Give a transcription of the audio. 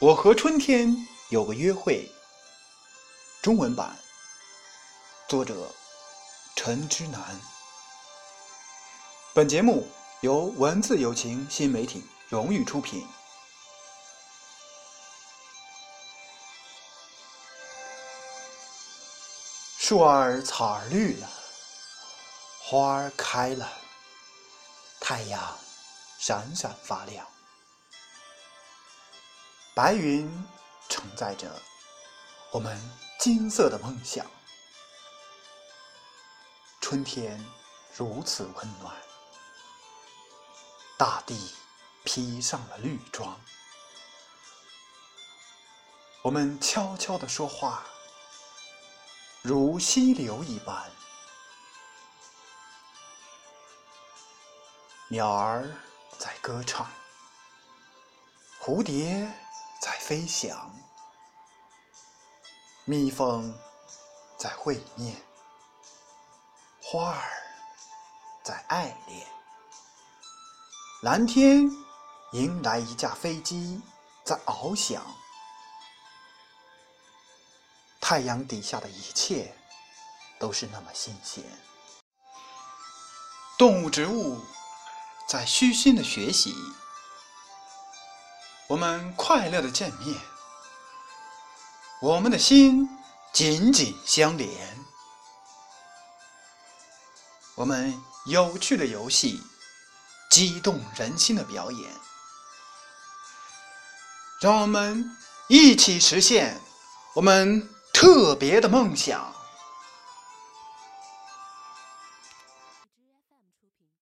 我和春天有个约会。中文版，作者陈之南。本节目由文字友情新媒体荣誉出品。树儿草儿绿了，花儿开了，太阳闪闪发亮。白云承载着我们金色的梦想，春天如此温暖，大地披上了绿装，我们悄悄地说话，如溪流一般，鸟儿在歌唱，蝴蝶。在飞翔，蜜蜂在会面，花儿在爱恋，蓝天迎来一架飞机在翱翔，太阳底下的一切都是那么新鲜，动物、植物在虚心的学习。我们快乐的见面，我们的心紧紧相连。我们有趣的游戏，激动人心的表演，让我们一起实现我们特别的梦想。